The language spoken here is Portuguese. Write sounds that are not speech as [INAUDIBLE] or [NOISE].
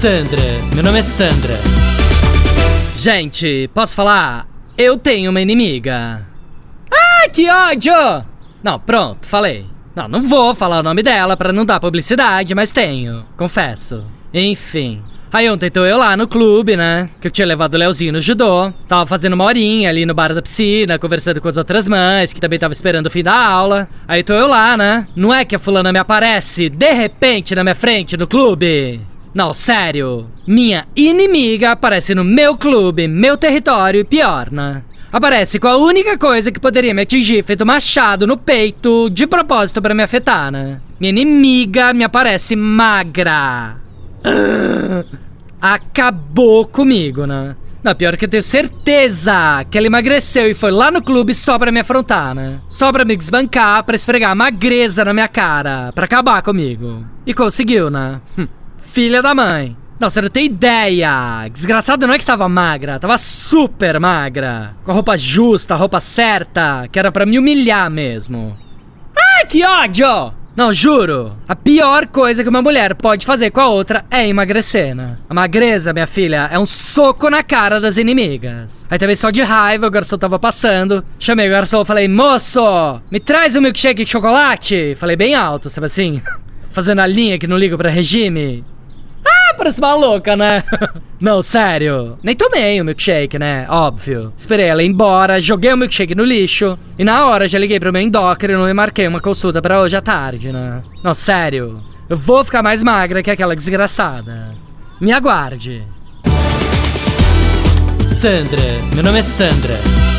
Sandra, meu nome é Sandra. Gente, posso falar? Eu tenho uma inimiga. Ai, que ódio! Não, pronto, falei. Não, não vou falar o nome dela pra não dar publicidade, mas tenho, confesso. Enfim. Aí ontem tô eu lá no clube, né? Que eu tinha levado o Leozinho no judô. Tava fazendo uma horinha ali no bar da piscina, conversando com as outras mães, que também tava esperando o fim da aula. Aí tô eu lá, né? Não é que a fulana me aparece de repente na minha frente no clube? Não, sério. Minha inimiga aparece no meu clube, meu território e pior, né? Aparece com a única coisa que poderia me atingir, feito machado no peito, de propósito para me afetar, né? Minha inimiga me aparece magra. [GASPS] Acabou comigo, né? Não, pior que eu tenho certeza que ela emagreceu e foi lá no clube só pra me afrontar, né? Só pra me desbancar, pra esfregar a magreza na minha cara, pra acabar comigo. E conseguiu, né? Hum, filha da mãe. Não, você não tem ideia. Desgraçada não é que tava magra, tava super magra. Com a roupa justa, a roupa certa, que era pra me humilhar mesmo. Ai, que ódio! Não, juro. A pior coisa que uma mulher pode fazer com a outra é emagrecer, né? A magreza, minha filha, é um soco na cara das inimigas. Aí também só de raiva, o garçom tava passando. Chamei o garçom, falei, moço, me traz um milkshake de chocolate. Falei bem alto, sabe assim? [LAUGHS] Fazendo a linha que não ligo pra regime. Parece uma louca, né? [LAUGHS] Não, sério. Nem tomei o milkshake, né? Óbvio. Esperei ela ir embora, joguei o milkshake no lixo. E na hora já liguei pro meu endócrino e marquei uma consulta pra hoje à tarde, né? Não, sério. Eu vou ficar mais magra que aquela desgraçada. Me aguarde. Sandra, meu nome é Sandra.